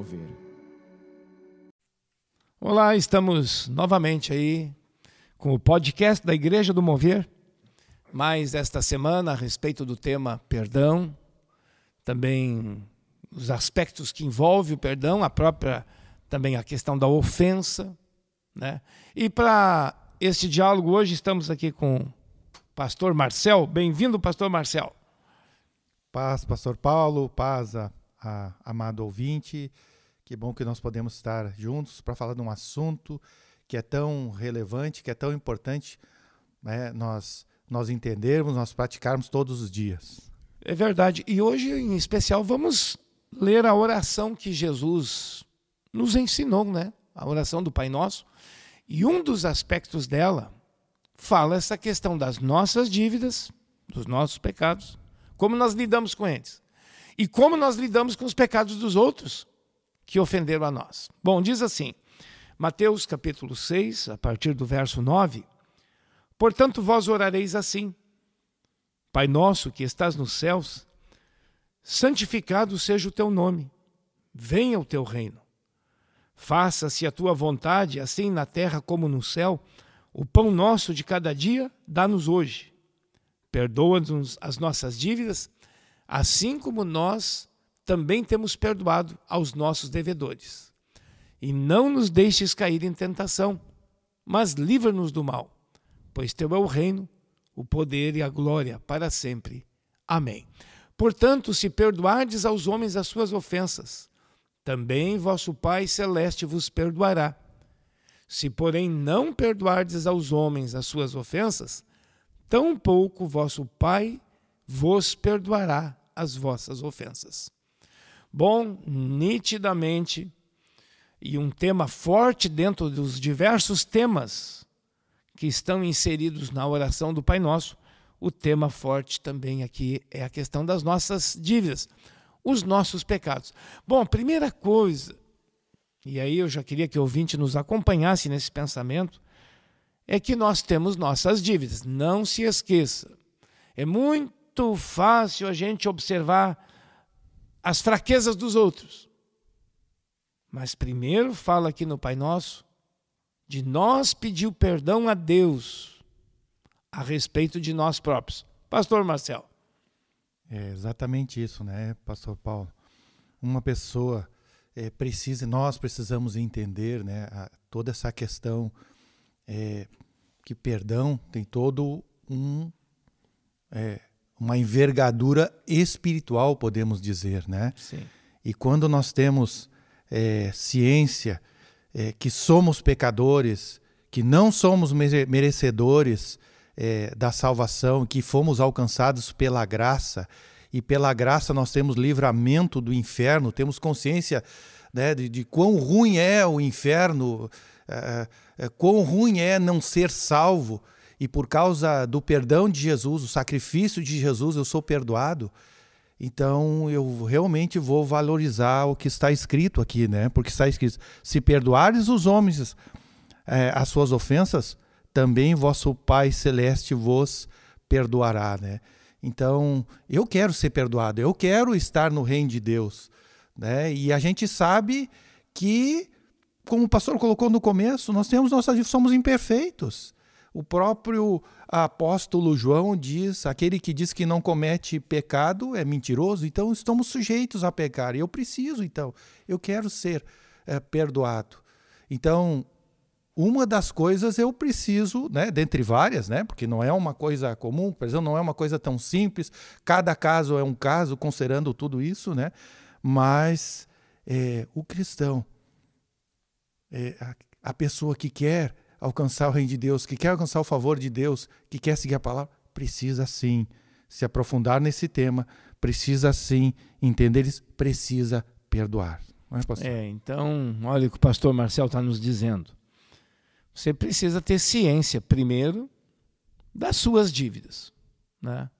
Mover. Olá, estamos novamente aí com o podcast da Igreja do Mover, mais esta semana a respeito do tema perdão, também os aspectos que envolvem o perdão, a própria também a questão da ofensa, né? E para este diálogo hoje estamos aqui com o pastor Marcel. Bem-vindo, pastor Marcel. Paz, pastor Paulo, paz, a, a, amado ouvinte. Que bom que nós podemos estar juntos para falar de um assunto que é tão relevante, que é tão importante, né? nós, nós entendermos, nós praticarmos todos os dias. É verdade. E hoje, em especial, vamos ler a oração que Jesus nos ensinou, né? A oração do Pai Nosso. E um dos aspectos dela fala essa questão das nossas dívidas, dos nossos pecados, como nós lidamos com eles. E como nós lidamos com os pecados dos outros que ofenderam a nós. Bom, diz assim, Mateus capítulo 6, a partir do verso 9: Portanto, vós orareis assim: Pai nosso que estás nos céus, santificado seja o teu nome, venha o teu reino. Faça-se a tua vontade, assim na terra como no céu. O pão nosso de cada dia, dá-nos hoje. Perdoa-nos as nossas dívidas, assim como nós também temos perdoado aos nossos devedores. E não nos deixes cair em tentação, mas livra-nos do mal, pois teu é o reino, o poder e a glória para sempre. Amém. Portanto, se perdoardes aos homens as suas ofensas, também vosso Pai celeste vos perdoará. Se, porém, não perdoardes aos homens as suas ofensas, tampouco vosso Pai vos perdoará as vossas ofensas. Bom, nitidamente, e um tema forte dentro dos diversos temas que estão inseridos na oração do Pai Nosso, o tema forte também aqui é a questão das nossas dívidas, os nossos pecados. Bom, primeira coisa, e aí eu já queria que o ouvinte nos acompanhasse nesse pensamento, é que nós temos nossas dívidas. Não se esqueça. É muito fácil a gente observar as fraquezas dos outros. Mas primeiro fala aqui no Pai Nosso de nós pedir perdão a Deus a respeito de nós próprios. Pastor Marcel. É exatamente isso, né, Pastor Paulo? Uma pessoa é, precisa, nós precisamos entender, né, a, toda essa questão é, que perdão tem todo um é, uma envergadura espiritual, podemos dizer, né? Sim. E quando nós temos é, ciência é, que somos pecadores, que não somos merecedores é, da salvação, que fomos alcançados pela graça, e pela graça nós temos livramento do inferno, temos consciência né, de, de quão ruim é o inferno, é, é, quão ruim é não ser salvo e por causa do perdão de Jesus, o sacrifício de Jesus, eu sou perdoado. Então eu realmente vou valorizar o que está escrito aqui, né? Porque está escrito: se perdoares os homens é, as suas ofensas, também vosso Pai Celeste vos perdoará, né? Então eu quero ser perdoado, eu quero estar no reino de Deus, né? E a gente sabe que, como o pastor colocou no começo, nós temos nossas somos imperfeitos. O próprio apóstolo João diz: aquele que diz que não comete pecado é mentiroso, então estamos sujeitos a pecar. Eu preciso, então, eu quero ser é, perdoado. Então, uma das coisas eu preciso, né, dentre várias, né, porque não é uma coisa comum, por exemplo, não é uma coisa tão simples, cada caso é um caso, considerando tudo isso, né, mas é, o cristão, é, a, a pessoa que quer alcançar o reino de Deus, que quer alcançar o favor de Deus, que quer seguir a palavra, precisa sim se aprofundar nesse tema, precisa sim entender isso, precisa perdoar. É, é, então, olha o que o pastor Marcel está nos dizendo. Você precisa ter ciência, primeiro, das suas dívidas. Né?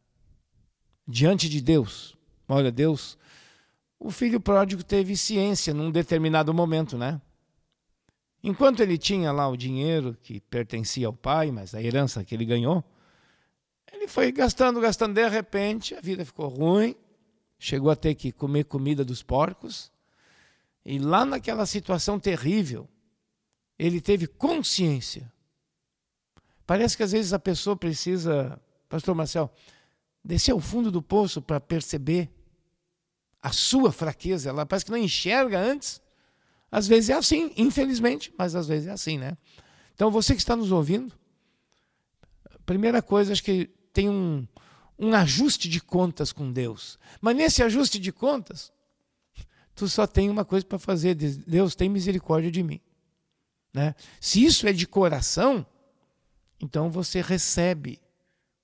Diante de Deus. Olha, Deus, o filho pródigo teve ciência num determinado momento, né? Enquanto ele tinha lá o dinheiro que pertencia ao pai, mas a herança que ele ganhou, ele foi gastando, gastando. De repente, a vida ficou ruim, chegou a ter que comer comida dos porcos, E lá naquela situação terrível, ele teve consciência. Parece que às vezes a pessoa precisa, Pastor Marcel, descer ao fundo do poço para perceber a sua fraqueza. Ela parece que não enxerga antes. Às vezes é assim, infelizmente, mas às vezes é assim, né? Então você que está nos ouvindo, primeira coisa, acho que tem um, um ajuste de contas com Deus. Mas nesse ajuste de contas, tu só tem uma coisa para fazer: Deus tem misericórdia de mim. Né? Se isso é de coração, então você recebe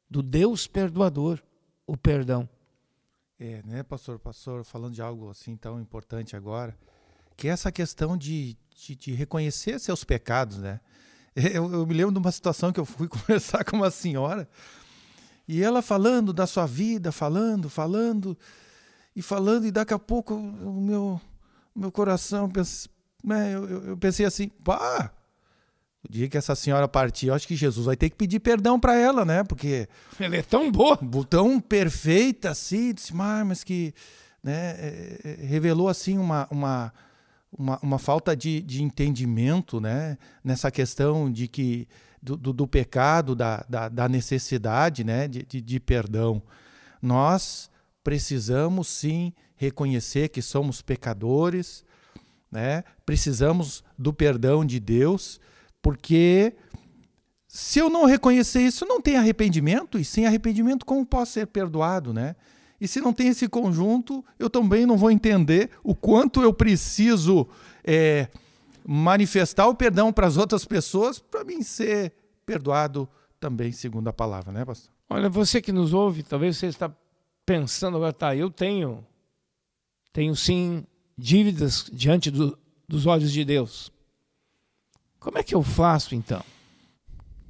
do Deus perdoador o perdão. É, né, pastor? Pastor, falando de algo assim tão importante agora, que é essa questão de, de, de reconhecer seus pecados, né? Eu, eu, me lembro de uma situação que eu fui conversar com uma senhora e ela falando da sua vida, falando, falando e falando, e daqui a pouco o meu, meu coração, né, eu, eu pensei assim, pá, o dia que essa senhora partir, eu acho que Jesus vai ter que pedir perdão para ela, né? Porque. Ela é tão boa. Tão perfeita assim, disse, mas que. Né, é, é, revelou assim uma, uma, uma, uma falta de, de entendimento né, nessa questão de que do, do, do pecado, da, da, da, necessidade né, de, de, de perdão. Nós precisamos sim reconhecer que somos pecadores, né? precisamos do perdão de Deus porque se eu não reconhecer isso, não tem arrependimento, e sem arrependimento, como posso ser perdoado, né? E se não tem esse conjunto, eu também não vou entender o quanto eu preciso é, manifestar o perdão para as outras pessoas para mim ser perdoado também, segundo a palavra, né, pastor? Olha, você que nos ouve, talvez você está pensando agora, tá, eu tenho, tenho sim dívidas diante do, dos olhos de Deus. Como é que eu faço então?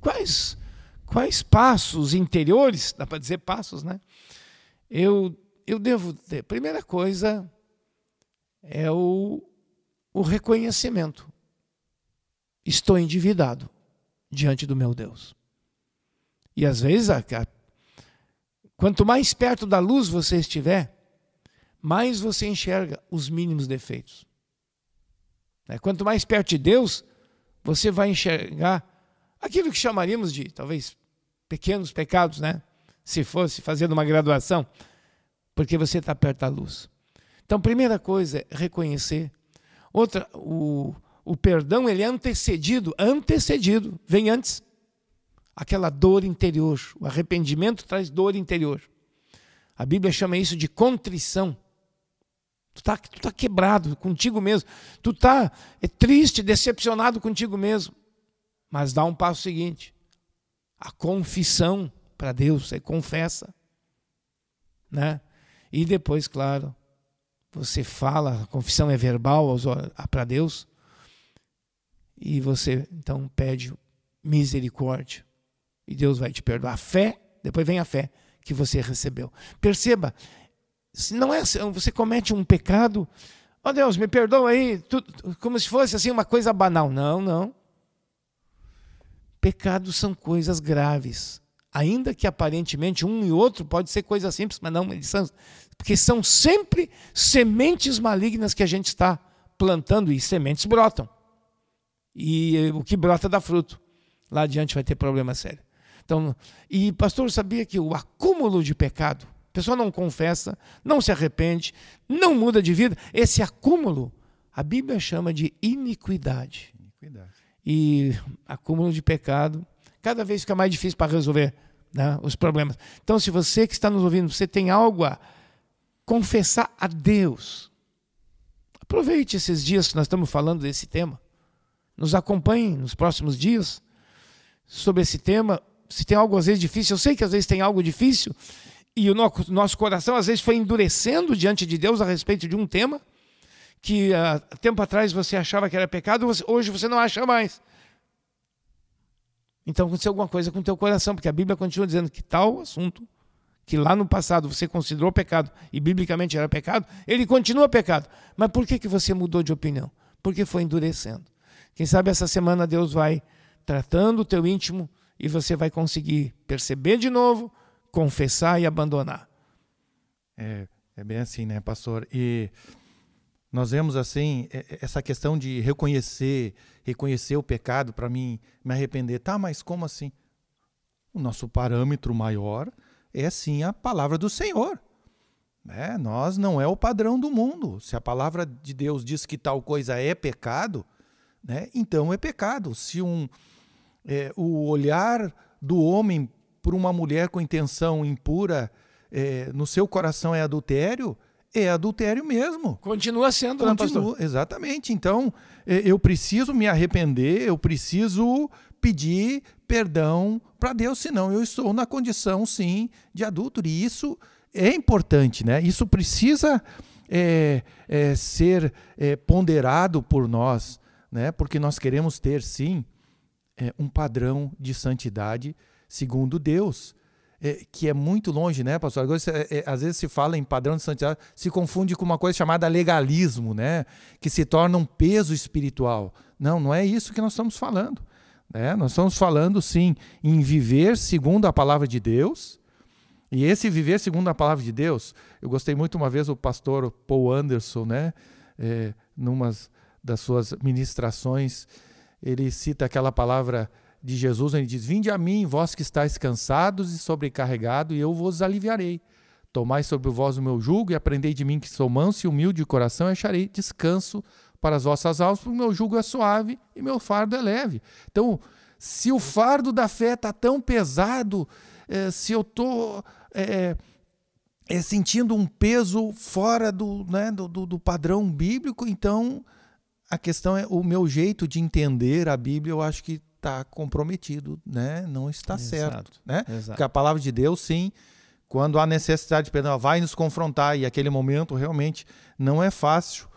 Quais, quais passos interiores, dá para dizer passos, né? Eu, eu devo ter. Primeira coisa é o, o reconhecimento. Estou endividado diante do meu Deus. E às vezes, a, a, quanto mais perto da luz você estiver, mais você enxerga os mínimos defeitos. É, quanto mais perto de Deus, você vai enxergar aquilo que chamaríamos de, talvez, pequenos pecados, né? Se fosse fazendo uma graduação, porque você está perto da luz. Então, primeira coisa é reconhecer. Outra, o, o perdão, ele é antecedido, antecedido, vem antes. Aquela dor interior. O arrependimento traz dor interior. A Bíblia chama isso de contrição. Tu está tu tá quebrado contigo mesmo. Tu está é triste, decepcionado contigo mesmo. Mas dá um passo seguinte. A confissão para Deus, você confessa. Né? E depois, claro, você fala, a confissão é verbal para Deus. E você então pede misericórdia. E Deus vai te perdoar. A fé, depois vem a fé que você recebeu. Perceba, não é assim, você comete um pecado, ó oh Deus, me perdoa aí, como se fosse assim uma coisa banal. Não, não. Pecados são coisas graves. Ainda que aparentemente um e outro pode ser coisa simples, mas não, eles são, porque são sempre sementes malignas que a gente está plantando e sementes brotam. E o que brota dá fruto. Lá adiante vai ter problema sério. Então, e pastor sabia que o acúmulo de pecado pessoa não confessa, não se arrepende, não muda de vida, esse acúmulo, a Bíblia chama de iniquidade. iniquidade. E acúmulo de pecado, cada vez fica mais difícil para resolver né, os problemas. Então, se você que está nos ouvindo, você tem algo a confessar a Deus, aproveite esses dias que nós estamos falando desse tema. Nos acompanhe nos próximos dias sobre esse tema. Se tem algo às vezes difícil, eu sei que às vezes tem algo difícil, e o nosso coração às vezes foi endurecendo diante de Deus a respeito de um tema que há tempo atrás você achava que era pecado, hoje você não acha mais. Então aconteceu alguma coisa com o teu coração, porque a Bíblia continua dizendo que tal assunto que lá no passado você considerou pecado e biblicamente era pecado, ele continua pecado. Mas por que, que você mudou de opinião? Porque foi endurecendo. Quem sabe essa semana Deus vai tratando o teu íntimo e você vai conseguir perceber de novo confessar e abandonar. É, é bem assim, né, pastor? E Nós vemos assim essa questão de reconhecer, reconhecer o pecado para mim me arrepender. Tá, mas como assim? O nosso parâmetro maior é sim a palavra do Senhor. Né? Nós não é o padrão do mundo. Se a palavra de Deus diz que tal coisa é pecado, né? então é pecado. Se um, é, o olhar do homem por uma mulher com intenção impura é, no seu coração é adultério, é adultério mesmo. Continua sendo, Continua, né, pastor? Exatamente. Então, é, eu preciso me arrepender, eu preciso pedir perdão para Deus, senão eu estou na condição, sim, de adulto. E isso é importante, né? Isso precisa é, é, ser é, ponderado por nós, né? Porque nós queremos ter, sim, é, um padrão de santidade segundo Deus é, que é muito longe, né, pastor? Agora, é, é, às vezes se fala em padrão de santidade, se confunde com uma coisa chamada legalismo, né? Que se torna um peso espiritual. Não, não é isso que nós estamos falando. Né? Nós estamos falando, sim, em viver segundo a palavra de Deus. E esse viver segundo a palavra de Deus, eu gostei muito uma vez o pastor Paul Anderson, né? É, das suas ministrações, ele cita aquela palavra de Jesus, ele diz: Vinde a mim, vós que estáis cansados e sobrecarregados, e eu vos aliviarei. Tomai sobre vós o meu jugo e aprendei de mim que sou manso e humilde de coração, e acharei descanso para as vossas almas, porque o meu jugo é suave e meu fardo é leve. Então, se o fardo da fé está tão pesado, é, se eu estou é, é, sentindo um peso fora do, né, do, do, do padrão bíblico, então a questão é o meu jeito de entender a Bíblia, eu acho que está comprometido, né? Não está Exato. certo, né? Exato. Porque a palavra de Deus, sim, quando há necessidade de perdão, vai nos confrontar e aquele momento realmente não é fácil,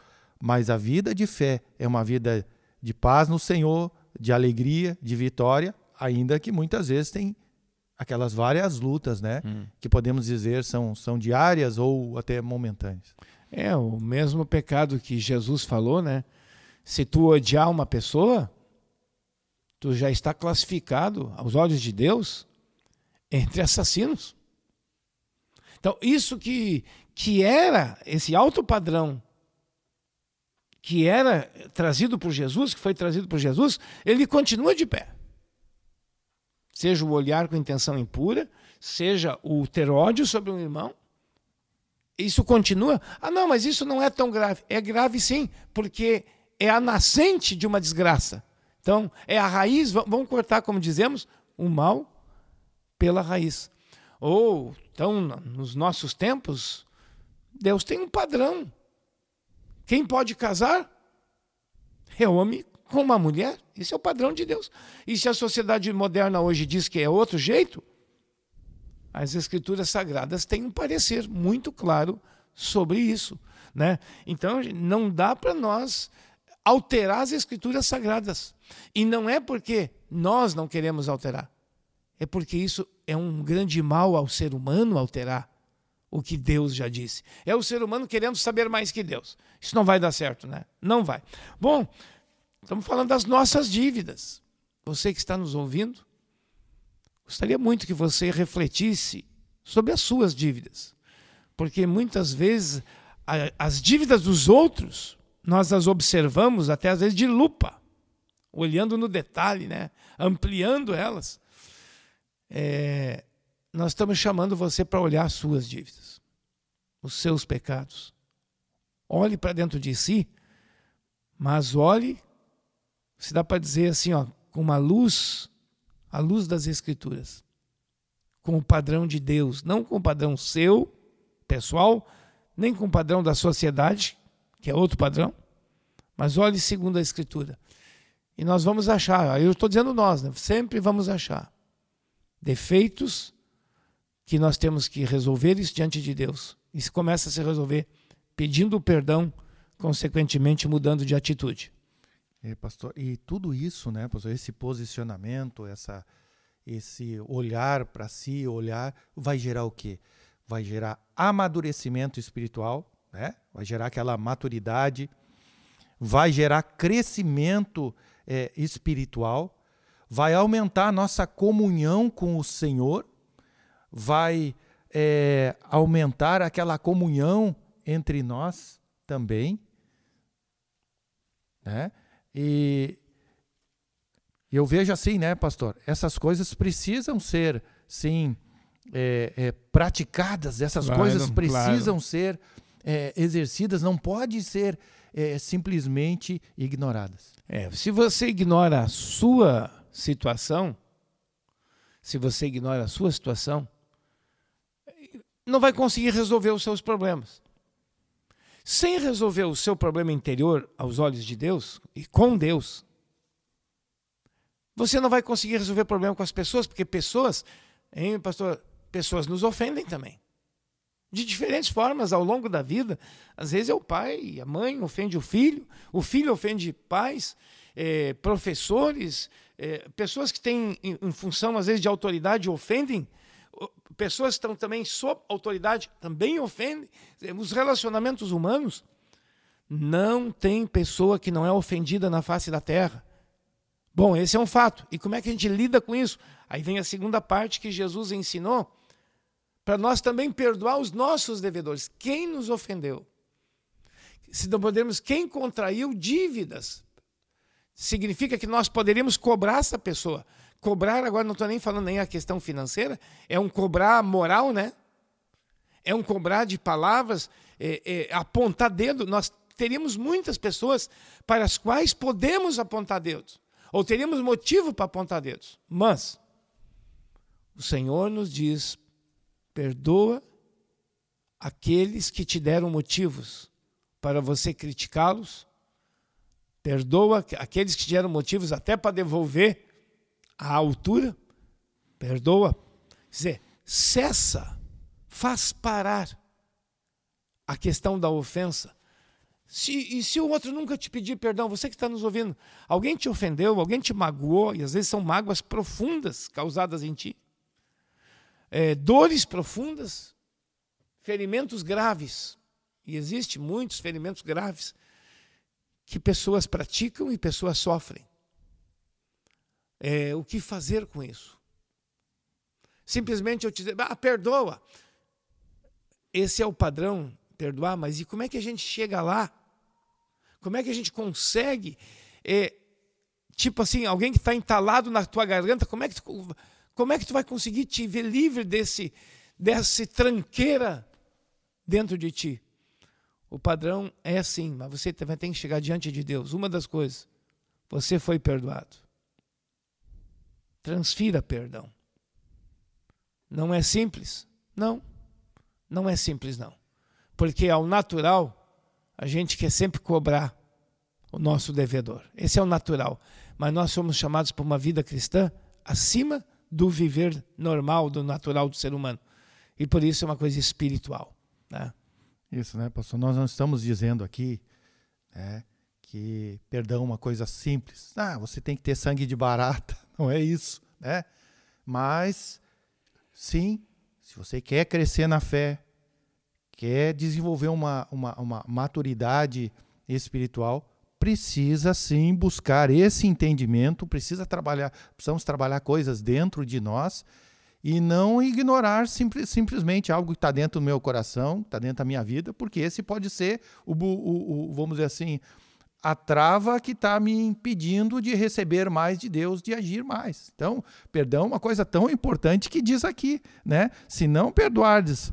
mas a vida de fé é uma vida de paz no Senhor, de alegria, de vitória, ainda que muitas vezes tem aquelas várias lutas, né? Hum. Que podemos dizer são, são diárias ou até momentâneas. É, o mesmo pecado que Jesus falou, né? Se tu odiar uma pessoa, tu já está classificado aos olhos de Deus entre assassinos. Então, isso que, que era esse alto padrão que era trazido por Jesus, que foi trazido por Jesus, ele continua de pé. Seja o olhar com intenção impura, seja o ter ódio sobre um irmão, isso continua. Ah, não, mas isso não é tão grave. É grave sim, porque é a nascente de uma desgraça. Então, é a raiz, vamos cortar, como dizemos, o mal pela raiz. Ou, então, nos nossos tempos, Deus tem um padrão. Quem pode casar é homem com uma mulher. Esse é o padrão de Deus. E se a sociedade moderna hoje diz que é outro jeito, as escrituras sagradas têm um parecer muito claro sobre isso. Né? Então, não dá para nós alterar as escrituras sagradas. E não é porque nós não queremos alterar, é porque isso é um grande mal ao ser humano alterar o que Deus já disse. É o ser humano querendo saber mais que Deus. Isso não vai dar certo, né? Não vai. Bom, estamos falando das nossas dívidas. Você que está nos ouvindo, gostaria muito que você refletisse sobre as suas dívidas. Porque muitas vezes as dívidas dos outros, nós as observamos até às vezes de lupa olhando no detalhe, né? ampliando elas, é, nós estamos chamando você para olhar as suas dívidas, os seus pecados. Olhe para dentro de si, mas olhe, se dá para dizer assim, ó, com uma luz, a luz das Escrituras, com o padrão de Deus, não com o padrão seu, pessoal, nem com o padrão da sociedade, que é outro padrão, mas olhe segundo a Escritura. E nós vamos achar, eu estou dizendo nós, né? sempre vamos achar defeitos que nós temos que resolver isso diante de Deus. E se começa a se resolver pedindo perdão, consequentemente mudando de atitude. É, pastor, e tudo isso, né, pastor, esse posicionamento, essa, esse olhar para si, olhar, vai gerar o quê? Vai gerar amadurecimento espiritual, né? vai gerar aquela maturidade, vai gerar crescimento é, espiritual, vai aumentar a nossa comunhão com o Senhor, vai é, aumentar aquela comunhão entre nós também, Né? E eu vejo assim, né, pastor? Essas coisas precisam ser, sim, é, é, praticadas, essas claro, coisas precisam claro. ser é, exercidas, não pode ser é, simplesmente ignoradas. É, se você ignora a sua situação, se você ignora a sua situação, não vai conseguir resolver os seus problemas. Sem resolver o seu problema interior aos olhos de Deus e com Deus, você não vai conseguir resolver problema com as pessoas, porque pessoas, hein, pastor, pessoas nos ofendem também. De diferentes formas ao longo da vida. Às vezes é o pai, a mãe ofende o filho, o filho ofende pais, é, professores, é, pessoas que têm, em, função, às vezes, de autoridade, ofendem pessoas que estão também sob autoridade também ofendem. Os relacionamentos humanos não tem pessoa que não é ofendida na face da terra. Bom, esse é um fato. E como é que a gente lida com isso? Aí vem a segunda parte que Jesus ensinou para nós também perdoar os nossos devedores. Quem nos ofendeu? Se não podemos, quem contraiu dívidas? Significa que nós poderíamos cobrar essa pessoa. Cobrar, agora não estou nem falando nem a questão financeira, é um cobrar moral, né? É um cobrar de palavras, é, é, apontar dedo. Nós teríamos muitas pessoas para as quais podemos apontar dedos, ou teríamos motivo para apontar dedos. Mas o Senhor nos diz: perdoa aqueles que te deram motivos para você criticá-los, perdoa aqueles que te deram motivos até para devolver à altura, perdoa. Quer dizer, cessa, faz parar a questão da ofensa. Se, e se o outro nunca te pedir perdão, você que está nos ouvindo, alguém te ofendeu, alguém te magoou, e às vezes são mágoas profundas causadas em ti, é, dores profundas, ferimentos graves, e existe muitos ferimentos graves que pessoas praticam e pessoas sofrem é, o que fazer com isso. Simplesmente eu te dizer, ah, perdoa. Esse é o padrão, perdoar, mas e como é que a gente chega lá? Como é que a gente consegue, é, tipo assim, alguém que está entalado na tua garganta, como é, que tu, como é que tu vai conseguir te ver livre desse, dessa tranqueira dentro de ti? O padrão é assim, mas você também tem que chegar diante de Deus. Uma das coisas, você foi perdoado transfira perdão. Não é simples? Não, não é simples não. Porque ao natural, a gente quer sempre cobrar o nosso devedor. Esse é o natural. Mas nós somos chamados para uma vida cristã acima do viver normal, do natural do ser humano. E por isso é uma coisa espiritual. Né? Isso, né, pastor? Nós não estamos dizendo aqui né, que perdão é uma coisa simples. Ah, você tem que ter sangue de barata. Não é isso, né? Mas, sim, se você quer crescer na fé, quer desenvolver uma, uma, uma maturidade espiritual, precisa sim buscar esse entendimento, precisa trabalhar, precisamos trabalhar coisas dentro de nós e não ignorar simples, simplesmente algo que está dentro do meu coração, está dentro da minha vida, porque esse pode ser o, o, o vamos dizer assim, a trava que está me impedindo de receber mais de Deus, de agir mais. Então, perdão é uma coisa tão importante que diz aqui, né? Se não perdoardes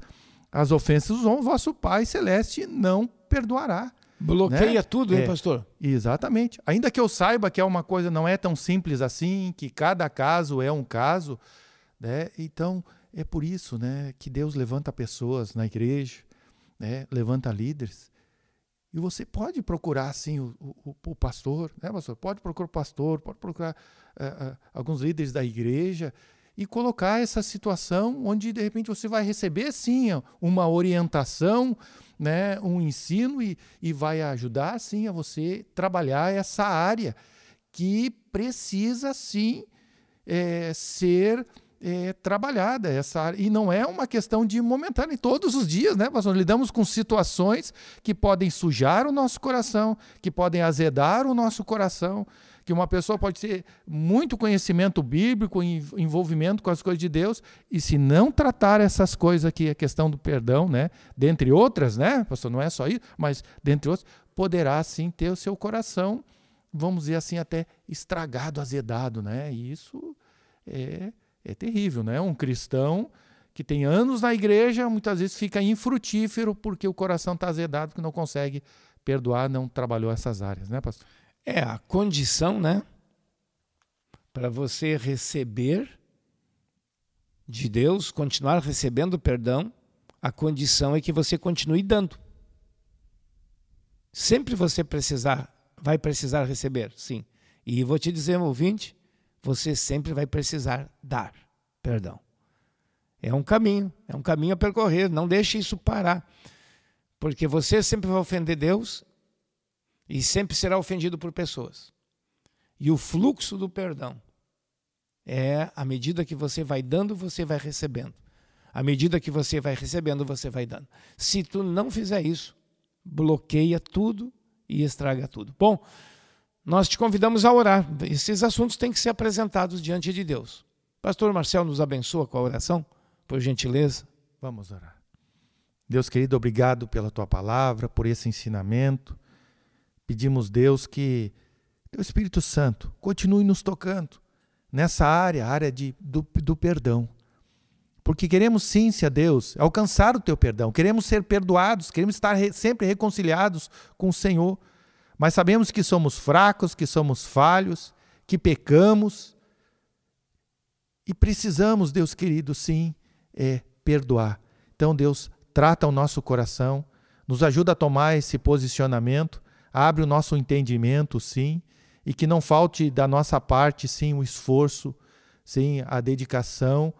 as ofensas, o vosso Pai Celeste não perdoará. Bloqueia né? tudo, hein, é, pastor? Exatamente. Ainda que eu saiba que é uma coisa não é tão simples assim, que cada caso é um caso, né? Então, é por isso, né, que Deus levanta pessoas na igreja, né? Levanta líderes e você pode procurar, sim, o, o, o pastor, né, pastor? Pode procurar o pastor, pode procurar uh, uh, alguns líderes da igreja e colocar essa situação onde, de repente, você vai receber, sim, uma orientação, né, um ensino e, e vai ajudar, sim, a você trabalhar essa área que precisa, sim, é, ser é, trabalhada essa área. E não é uma questão de momentâneo. Todos os dias, né, pastor? Lidamos com situações que podem sujar o nosso coração, que podem azedar o nosso coração, que uma pessoa pode ter muito conhecimento bíblico, envolvimento com as coisas de Deus, e se não tratar essas coisas aqui, a questão do perdão, né, dentre outras, né, pastor, não é só isso, mas dentre outras, poderá sim ter o seu coração, vamos dizer assim, até estragado, azedado, né? E isso é, é terrível, né? Um cristão que tem anos na igreja, muitas vezes fica infrutífero porque o coração está azedado, que não consegue perdoar, não trabalhou essas áreas, né, pastor? É a condição, né? Para você receber de Deus, continuar recebendo perdão, a condição é que você continue dando. Sempre você precisar, vai precisar receber, sim. E vou te dizer, ouvinte, você sempre vai precisar dar perdão. É um caminho, é um caminho a percorrer, não deixe isso parar. Porque você sempre vai ofender Deus e sempre será ofendido por pessoas. E o fluxo do perdão é à medida que você vai dando, você vai recebendo. À medida que você vai recebendo, você vai dando. Se tu não fizer isso, bloqueia tudo e estraga tudo. Bom, nós te convidamos a orar. Esses assuntos têm que ser apresentados diante de Deus. Pastor Marcel nos abençoa com a oração, por gentileza. Vamos orar. Deus querido, obrigado pela tua palavra, por esse ensinamento. Pedimos, Deus, que o Espírito Santo continue nos tocando nessa área, área de, do, do perdão. Porque queremos sim, se a Deus, alcançar o teu perdão, queremos ser perdoados, queremos estar re, sempre reconciliados com o Senhor. Mas sabemos que somos fracos, que somos falhos, que pecamos. E precisamos, Deus querido, sim, é perdoar. Então, Deus, trata o nosso coração, nos ajuda a tomar esse posicionamento, abre o nosso entendimento, sim, e que não falte da nossa parte, sim, o esforço, sim, a dedicação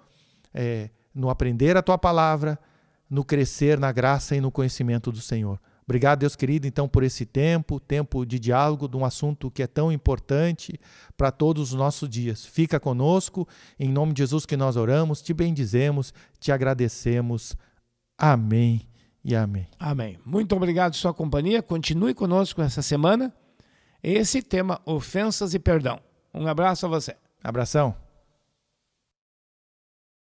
é, no aprender a tua palavra, no crescer na graça e no conhecimento do Senhor. Obrigado, Deus querido, então, por esse tempo, tempo de diálogo de um assunto que é tão importante para todos os nossos dias. Fica conosco, em nome de Jesus que nós oramos, te bendizemos, te agradecemos. Amém e amém. Amém. Muito obrigado pela sua companhia. Continue conosco essa semana esse tema, ofensas e perdão. Um abraço a você. Abração.